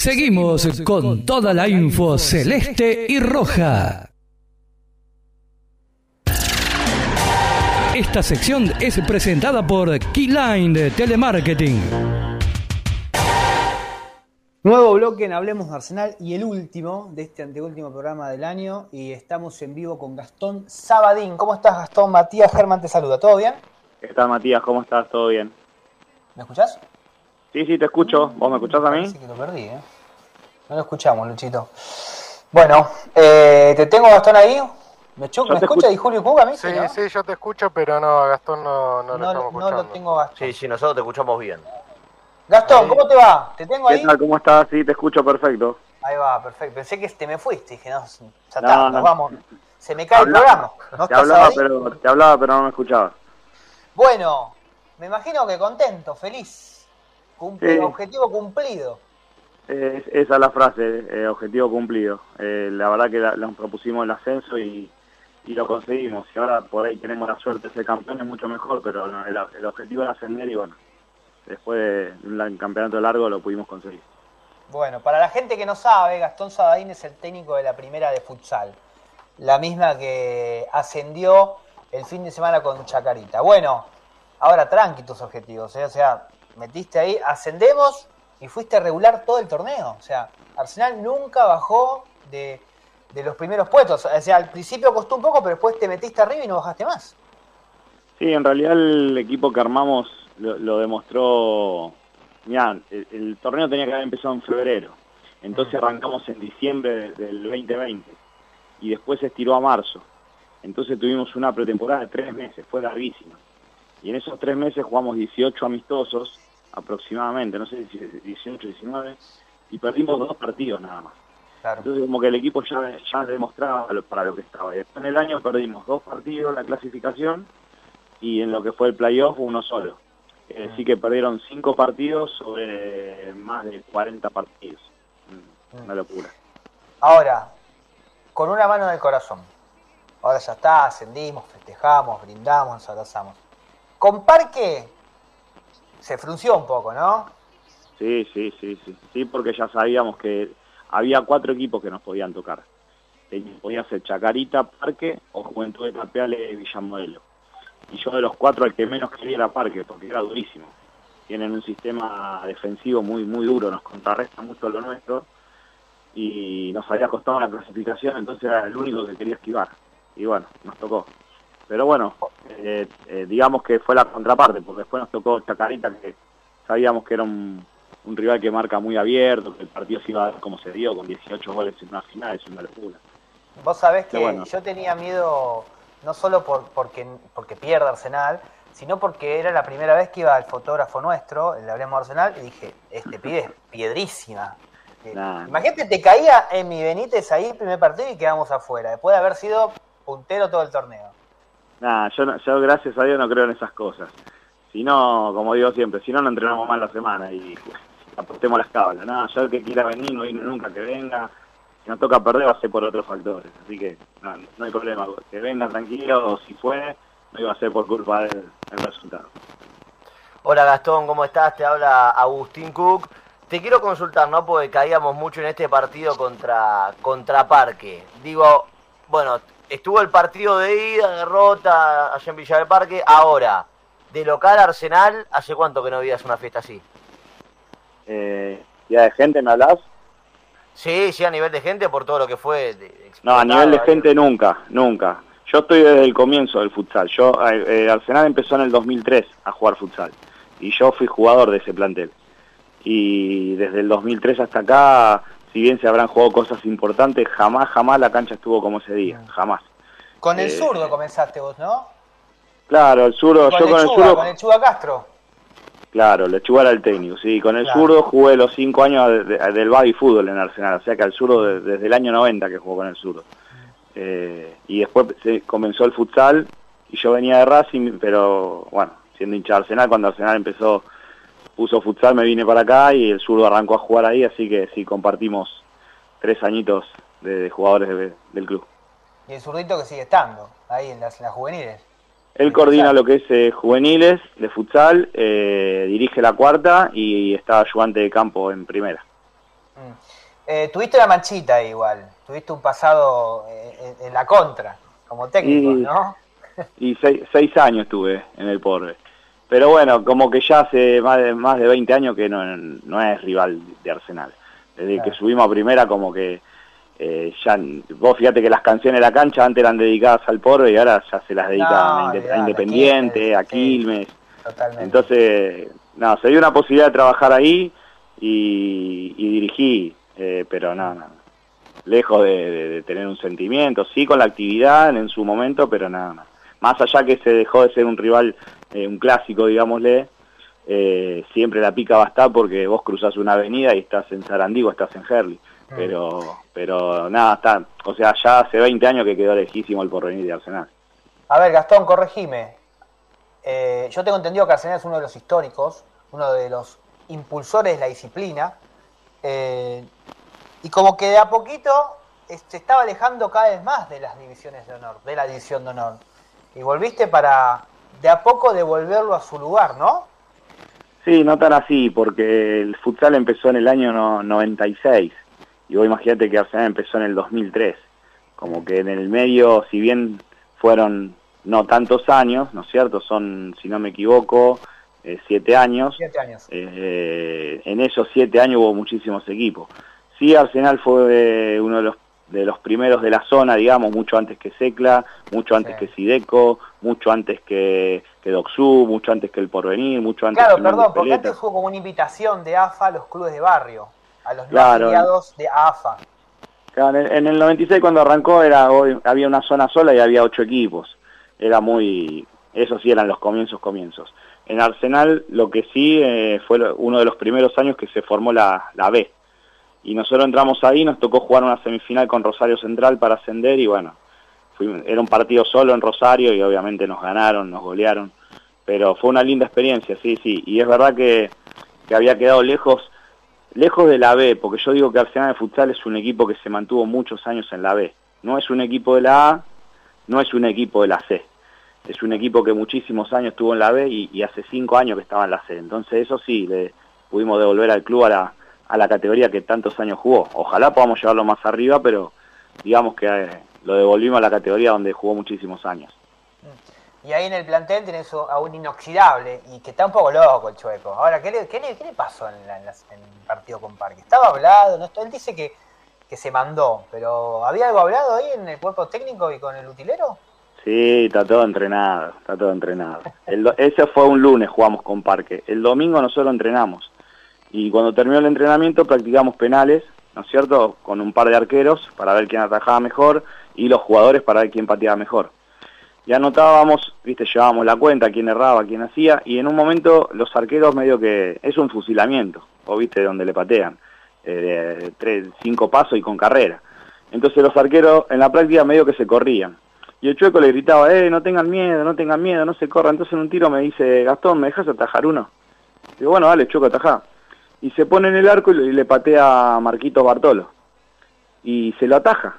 Seguimos con toda la info celeste y roja. Esta sección es presentada por Keyline de Telemarketing. Nuevo bloque en Hablemos de Arsenal y el último de este anteúltimo programa del año y estamos en vivo con Gastón Sabadín. ¿Cómo estás Gastón? Matías Germán te saluda. ¿Todo bien? ¿Qué tal Matías? ¿Cómo estás? ¿Todo bien? ¿Me escuchás? Sí, sí, te escucho. ¿Vos me escuchás a mí? Sí, que lo perdí, ¿eh? No lo escuchamos, Luchito. Bueno, eh, ¿te tengo Gastón ahí? ¿Me, ¿me escucha escucho. y Julio Puga a mí? Sí, ¿no? sí, yo te escucho, pero no, a Gastón no, no, lo No, estamos no escuchando. lo tengo Gastón. Sí, sí, nosotros te escuchamos bien. Gastón, ¿cómo te va? ¿Te tengo ¿Qué ahí? tal? ¿Cómo estás? Sí, te escucho perfecto. Ahí va, perfecto. Pensé que te me fuiste. Dije, no, ya está, No, nos no. vamos. Se me cae el Hablaba- programa. ¿No Te hablaba, ahí? pero, te hablaba, pero no me escuchabas. Bueno, me imagino que contento, feliz. Sí. Objetivo cumplido. Es- esa es la frase, eh, objetivo cumplido. Eh, la verdad que nos propusimos el ascenso y, y lo conseguimos. Y ahora por ahí tenemos la suerte de ser campeones, mucho mejor, pero no, el, el objetivo era ascender y bueno, después de un campeonato largo lo pudimos conseguir. Bueno, para la gente que no sabe, Gastón Sabadín es el técnico de la primera de futsal. La misma que ascendió el fin de semana con Chacarita. Bueno, ahora tranqui tus objetivos. ¿eh? O sea, metiste ahí, ascendemos y fuiste regular todo el torneo. O sea, Arsenal nunca bajó de, de los primeros puestos. O sea, al principio costó un poco, pero después te metiste arriba y no bajaste más. Sí, en realidad el equipo que armamos lo, lo demostró. Mirá, el, el torneo tenía que haber empezado en febrero. Entonces arrancamos en diciembre de- del 2020 y después se estiró a marzo. Entonces tuvimos una pretemporada de tres meses, fue larguísima. Y en esos tres meses jugamos 18 amistosos aproximadamente, no sé si 18, 19, y perdimos dos partidos nada más. Claro. Entonces como que el equipo ya, ya demostraba para lo que estaba. Y después en el año perdimos dos partidos la clasificación y en lo que fue el playoff uno solo. Es decir que perdieron cinco partidos sobre más de 40 partidos. Una locura. Ahora, con una mano en el corazón. Ahora ya está, ascendimos, festejamos, brindamos, nos abrazamos. Con Parque se frunció un poco, ¿no? Sí, sí, sí, sí. Sí, porque ya sabíamos que había cuatro equipos que nos podían tocar. Podía ser Chacarita, Parque o Juventud de Tapiales Villamodelo. Y yo de los cuatro el que menos quería era Parque, porque era durísimo. Tienen un sistema defensivo muy muy duro, nos contrarresta mucho lo nuestro. Y nos había costado la clasificación, entonces era el único que quería esquivar. Y bueno, nos tocó. Pero bueno, eh, eh, digamos que fue la contraparte, porque después nos tocó Chacarita, que sabíamos que era un, un rival que marca muy abierto, que el partido se iba a dar como se dio, con 18 goles en una final, es una locura. Vos sabés que bueno. yo tenía miedo no solo por, porque, porque pierda Arsenal, sino porque era la primera vez que iba el fotógrafo nuestro, el de Hablemos de Arsenal, y dije, este pibe es piedrísima. Eh, Nah. Imagínate, te caía en mi Benítez ahí el primer partido y quedamos afuera, después de haber sido puntero todo el torneo. Nada, yo, yo gracias a Dios no creo en esas cosas. Si no, como digo siempre, si no, no entrenamos más la semana y apostemos las cábalas. Nada, yo el que quiera venir, no viene nunca, que venga. Si nos toca perder, va a ser por otros factores. Así que no, no hay problema. Que venga tranquilo, o si fue, no iba a ser por culpa del, del resultado. Hola Gastón, ¿cómo estás? Te habla Agustín Cook. Te quiero consultar, ¿no? Porque caíamos mucho en este partido contra, contra Parque. Digo, bueno, estuvo el partido de ida, derrota allá en Villa del Parque. Ahora, de local a Arsenal, ¿hace cuánto que no veías una fiesta así? Eh, ¿Ya de gente me hablas? Sí, sí, a nivel de gente, por todo lo que fue. de- No, a nivel de gente nunca, nunca. Yo estoy desde el comienzo del futsal. Yo eh, eh, Arsenal empezó en el 2003 a jugar futsal y yo fui jugador de ese plantel. Y desde el 2003 hasta acá, si bien se habrán jugado cosas importantes, jamás, jamás la cancha estuvo como ese día, jamás. Con el Eh, zurdo comenzaste vos, ¿no? Claro, el zurdo, Con yo con el zurdo, con Lechuga Castro. claro, Lechuga era el técnico, sí, con el Claro. zurdo jugué los cinco años de- de- del baby fútbol en Arsenal, o sea que al zurdo de- desde el año 90 que jugó con el zurdo. Eh, y después se comenzó el futsal y yo venía de Racing, pero bueno, siendo hincha de Arsenal, cuando Arsenal empezó, puso futsal, me vine para acá y el zurdo arrancó a jugar ahí, así que sí, compartimos tres añitos de, de jugadores de- del club. Y el zurdito que sigue estando ahí en las, en las juveniles. Él coordina lo que es eh, juveniles de futsal, eh, dirige la cuarta y está ayudante de campo en primera. Mm. Eh, tuviste una manchita igual, tuviste un pasado en, la contra, como técnico, ¿no? Y seis, seis años tuve en el Porbe. Pero bueno, como que ya hace más de, más de 20 años que no, no es rival de Arsenal. Desde que subimos a primera como que eh, ya, vos fíjate que las canciones de la cancha antes eran dedicadas al Porbe y ahora ya se las dedican a, Independiente, a Quilmes. Entonces, no, se dio una posibilidad de trabajar ahí y, dirigí, eh, pero no, no, lejos de, tener un sentimiento, sí con la actividad en su momento, pero nada, más allá que se dejó de ser un rival, eh, un clásico, digámosle, eh, siempre la pica va a estar porque vos cruzás una avenida y estás en Sarandí o estás en Herley. Mm. Pero, pero nada, está, o sea, ya hace 20 años que quedó lejísimo el porvenir de Arsenal. A ver, Gastón, corregime. Eh, yo tengo entendido que Arsenal es uno de los históricos, uno de los impulsores de la disciplina, y como que de a poquito se estaba alejando cada vez más de las divisiones de honor, de la división de honor y volviste para de a poco devolverlo a su lugar, ¿no? Sí, no tan así, porque el futsal empezó en el año 96 y vos imagínate que Arsenal empezó en el 2003. Como que en el medio, si bien fueron no tantos años, ¿no es cierto? Son, si no me equivoco, eh, siete años. Siete años. Eh, en esos siete años hubo muchísimos equipos. Sí, Arsenal fue uno de los de los primeros de la zona, digamos, mucho antes que Secla, mucho antes que Sideco, mucho antes que, que Doxú, mucho antes que El Porvenir, mucho antes claro, perdón, porque antes fue como una invitación de AFA a los clubes de barrio, a los afiliados de AFA. Claro, en, el 96 cuando arrancó era había una zona sola y había ocho equipos. Era muy... Eso sí eran los comienzos, comienzos. En Arsenal lo que sí eh, fue uno de los primeros años que se formó la, la B, y nosotros entramos ahí, nos tocó jugar una semifinal con Rosario Central para ascender y bueno, era un partido solo en Rosario y obviamente nos ganaron, nos golearon, pero fue una linda experiencia, sí, sí, y es verdad que, que había quedado lejos, lejos de la B, porque yo digo que Arsenal de Futsal es un equipo que se mantuvo muchos años en la B, no es un equipo de la A, no es un equipo de la C, es un equipo que muchísimos años estuvo en la B y, y hace cinco años que estaba en la C, entonces eso sí, le pudimos devolver al club a la a la categoría que tantos años jugó. Ojalá podamos llevarlo más arriba, pero digamos que eh, lo devolvimos a la categoría donde jugó muchísimos años. Mm. Y ahí en el plantel tenés a un inoxidable y que está un poco loco el chueco. Ahora, ¿qué le, qué le, pasó en, el partido con Parque? ¿Estaba hablado? ¿no? Él dice que, que se mandó, pero ¿había algo hablado ahí en el cuerpo técnico y con el utilero? Sí, está todo entrenado, está todo entrenado. ese fue un lunes, jugamos con Parque. El domingo nosotros entrenamos y cuando terminó el entrenamiento practicamos penales, ¿no es cierto?, con un par de arqueros para ver quién atajaba mejor y los jugadores para ver quién pateaba mejor. Y anotábamos, viste, llevábamos la cuenta, quién erraba, quién hacía, y en un momento los arqueros medio que es un fusilamiento, o viste, donde le patean, eh, tres, cinco pasos y con carrera. Entonces los arqueros en la práctica medio que se corrían. Y el chueco le gritaba, eh, no tengan miedo, no tengan miedo, no se corran. Entonces en un tiro me dice, Gastón, ¿me dejas atajar uno? Digo, bueno, dale, chueco, atajá y se pone en el arco y le patea a Marquitos Bartolo. Y se lo ataja.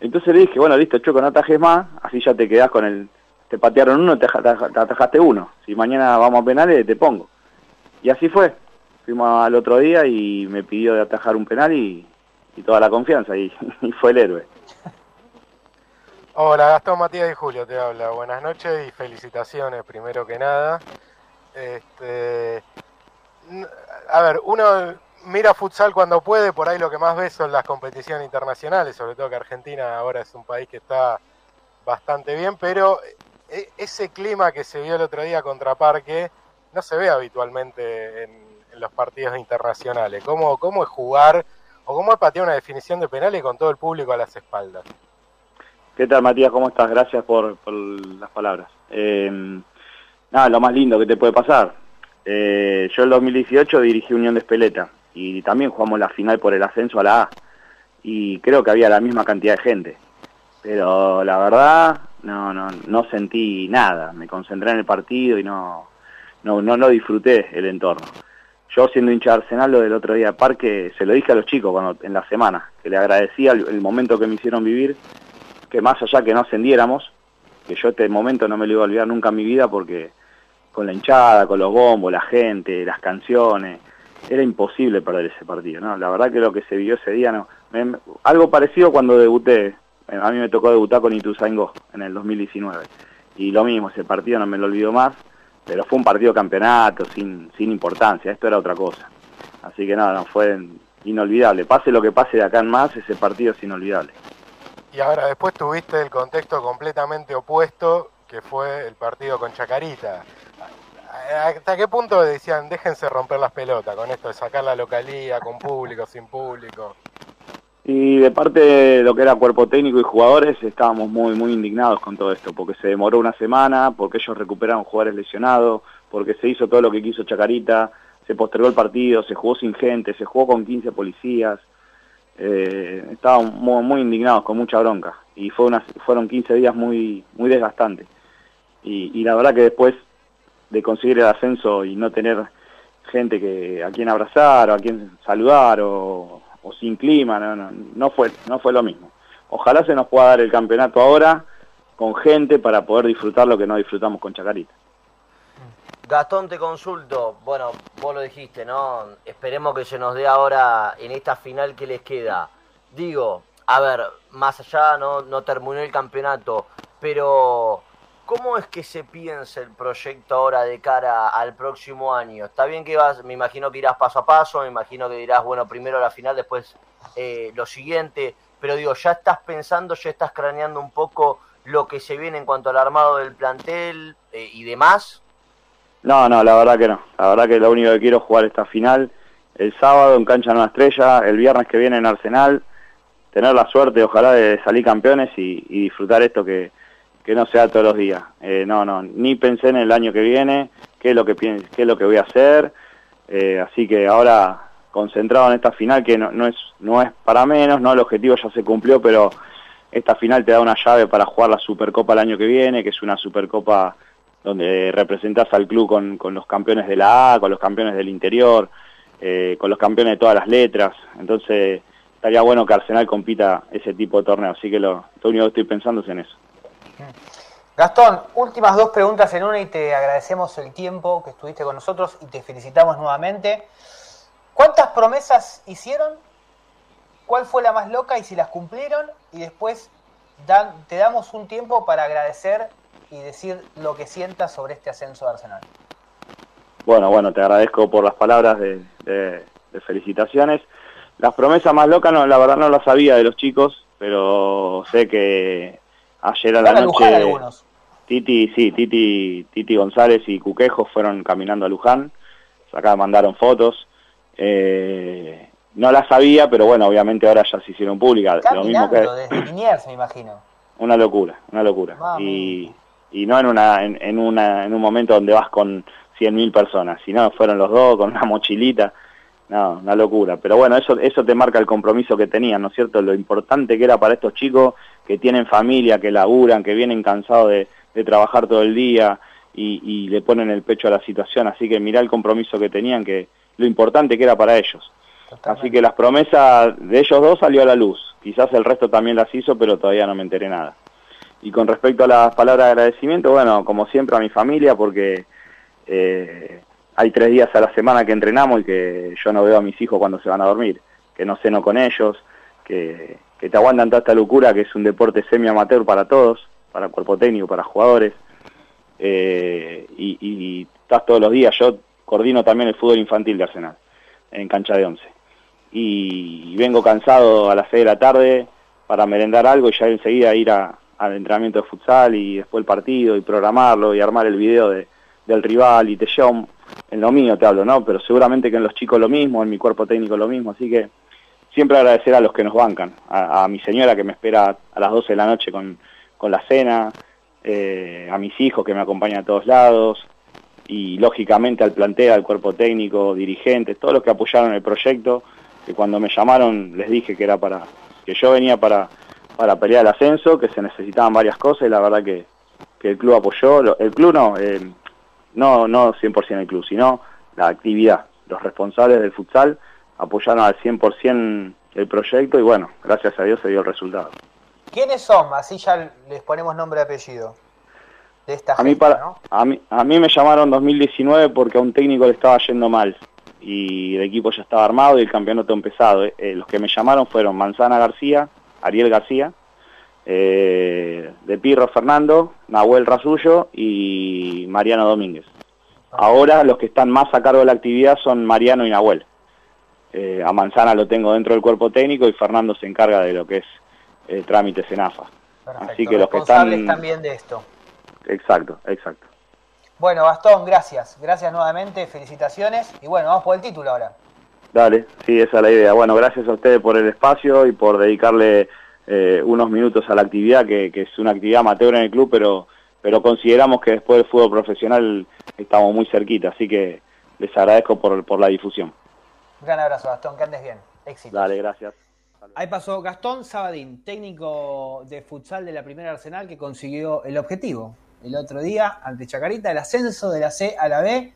Entonces le dije, bueno, listo, Choco, no atajes más, así ya te quedás con el... Te patearon uno, te, atajaste uno. Si mañana vamos a penales, te pongo. Y así fue. Fuimos al otro día y me pidió de atajar un penal y, toda la confianza, y, y fue el héroe. Hola, Gastón Matías y Julio te habla. Buenas noches y felicitaciones, primero que nada. Este, a ver, uno mira futsal cuando puede, por ahí lo que más ve son las competiciones internacionales, sobre todo que Argentina ahora es un país que está bastante bien, pero e, ese clima que se vio el otro día contra Parque no se ve habitualmente en, los partidos internacionales. ¿Cómo, ¿Cómo es jugar o cómo es patear una definición de penales con todo el público a las espaldas? ¿Qué tal Matías? ¿Cómo estás? Gracias por, las palabras. Eh, nada, lo más lindo que te puede pasar eh, yo en 2018 dirigí Unión de Espeleta y también jugamos la final por el ascenso a la A y creo que había la misma cantidad de gente. Pero la verdad no, no, no sentí nada, me concentré en el partido y no, no, no, no disfruté el entorno. Yo siendo hincha de Arsenal lo del otro día de parque, se lo dije a los chicos cuando, en la semana, que le agradecía el, momento que me hicieron vivir, que más allá que no ascendiéramos, que yo este momento no me lo iba a olvidar nunca en mi vida porque con la hinchada, con los bombos, la gente, las canciones, era imposible perder ese partido, ¿no? La verdad que lo que se vio ese día, no. algo parecido cuando debuté, a mí me tocó debutar con Ituzaingó en el 2019. Y lo mismo, ese partido no me lo olvido más, pero fue un partido campeonato, sin, sin importancia, esto era otra cosa. Así que nada, no, fue inolvidable. Pase lo que pase de acá en más, ese partido es inolvidable. Y ahora después tuviste el contexto completamente opuesto, que fue el partido con Chacarita. ¿Hasta qué punto decían, déjense romper las pelotas con esto de sacar la localía, con público, sin público? Y de parte de lo que era cuerpo técnico y jugadores, estábamos muy, muy indignados con todo esto, porque se demoró una semana, porque ellos recuperaron jugadores lesionados, porque se hizo todo lo que quiso Chacarita, se postergó el partido, se jugó sin gente, se jugó con 15 policías, eh, estábamos muy, indignados, con mucha bronca, y fue una, fueron 15 días muy, muy desgastantes. Y la verdad que después de conseguir el ascenso y no tener gente que a quien abrazar o a quien saludar o, sin clima, no, no, no, fue, no fue lo mismo. Ojalá se nos pueda dar el campeonato ahora con gente para poder disfrutar lo que no disfrutamos con Chacarita. Gastón, te consulto, bueno, vos lo dijiste, ¿no? Esperemos que se nos dé ahora en esta final que les queda. Digo, a ver, más allá no, no terminó el campeonato, pero ¿Cómo es que se piensa el proyecto ahora de cara al próximo año? Está bien que vas, me imagino que irás paso a paso, me imagino que dirás, bueno, primero la final, después eh, lo siguiente, pero digo, ¿ya estás pensando, ya estás craneando un poco lo que se viene en cuanto al armado del plantel eh, y demás? No, no, la verdad que no. La verdad que lo único que quiero es jugar esta final el sábado en Cancha Nueva Estrella, el viernes que viene en Arsenal, tener la suerte, ojalá, de salir campeones y disfrutar esto que que no sea todos los días. Eh, no, no, ni pensé en el año que viene, qué es lo que, qué es lo que voy a hacer, eh, así que ahora concentrado en esta final que no, no, es, no es para menos, no el objetivo ya se cumplió, pero esta final te da una llave para jugar la Supercopa el año que viene, que es una Supercopa donde representas al club con, con los campeones de la A, con los campeones del interior, eh, con los campeones de todas las letras, entonces estaría bueno que Arsenal compita ese tipo de torneo, así que lo, lo único que estoy pensando es en eso. Gastón, últimas dos preguntas en una y te agradecemos el tiempo que estuviste con nosotros y te felicitamos nuevamente. ¿Cuántas promesas hicieron? ¿Cuál fue la más loca y si las cumplieron? Y después te damos un tiempo para agradecer y decir lo que sientas sobre este ascenso de Arsenal. Bueno, bueno, te agradezco por las palabras de, felicitaciones. Las promesas más locas, no, la verdad no las sabía de los chicos, pero sé que Ayer a la noche, Titi, sí, Titi, Titi González y Cuquejo fueron caminando a Luján, acá mandaron fotos. Eh, no la sabía, pero bueno, obviamente ahora ya se hicieron públicas. Lo mismo que desde me imagino. Una locura, una locura. y, y no en una, en, una, en un momento donde vas con 100.000 personas, sino fueron los dos con una mochilita. No, una locura. Pero bueno, eso, eso te marca el compromiso que tenían, ¿no es cierto? Lo importante que era para estos chicos que tienen familia, que laburan, que vienen cansados de, trabajar todo el día y, le ponen el pecho a la situación. Así que mirá el compromiso que tenían, que lo importante que era para ellos. Así que las promesas de ellos dos salió a la luz. Quizás el resto también las hizo, pero todavía no me enteré nada. Y con respecto a las palabras de agradecimiento, bueno, como siempre a mi familia, porque eh, hay tres días a la semana que entrenamos y que yo no veo a mis hijos cuando se van a dormir, que no ceno con ellos, que, te aguantan toda esta locura, que es un deporte semi-amateur para todos, para el cuerpo técnico, para jugadores, eh, y, estás todos los días. Yo coordino también el fútbol infantil de Arsenal, en cancha de once. Y, vengo cansado a las 6 de la tarde para merendar algo y ya enseguida ir al entrenamiento de futsal y después el partido y programarlo y armar el video del rival y te llevo en lo mío te hablo, ¿no? Pero seguramente que en los chicos lo mismo, en mi cuerpo técnico lo mismo, así que siempre agradecer a los que nos bancan, a, mi señora que me espera a las 12 de la noche con, la cena, eh, a mis hijos que me acompañan a todos lados, y lógicamente al plantel, al cuerpo técnico, dirigentes, todos los que apoyaron el proyecto, que cuando me llamaron les dije que era para, que yo venía para, para pelear el ascenso, que se necesitaban varias cosas y la verdad que, el club apoyó, el club no, eh, no, no 100% el club, sino la actividad, los responsables del futsal apoyaron al 100% el proyecto y bueno, gracias a Dios se dio el resultado. ¿Quiénes son? Así ya les ponemos nombre y apellido. De esta a, mí para, a, mí, a mí me llamaron 2019 porque a un técnico le estaba yendo mal y el equipo ya estaba armado y el campeonato empezado. Eh, los que me llamaron fueron Manzana García, Ariel García, eh, De Pirro Fernando, Nahuel Rasullo y Mariano Domínguez. Ahora los que están más a cargo de la actividad son Mariano y Nahuel. Eh, a Manzana lo tengo dentro del cuerpo técnico y Fernando se encarga de lo que es eh, trámites en AFA. Así que los que están también de esto. Exacto, exacto. Bueno, Gastón, gracias. Gracias nuevamente, felicitaciones. Y bueno, vamos por el título ahora. Dale, sí, esa es la idea. Bueno, gracias a ustedes por el espacio y por dedicarle eh, unos minutos a la actividad, que, es una actividad amateur en el club, pero, pero consideramos que después del fútbol profesional estamos muy cerquita, así que les agradezco por, por la difusión. Un gran abrazo, Gastón, que andes bien. Éxito. Dale, gracias. Ahí pasó Gastón Sabadín, técnico de futsal de la primera Arsenal, que consiguió el objetivo el otro día ante Chacarita, el ascenso de la C a la B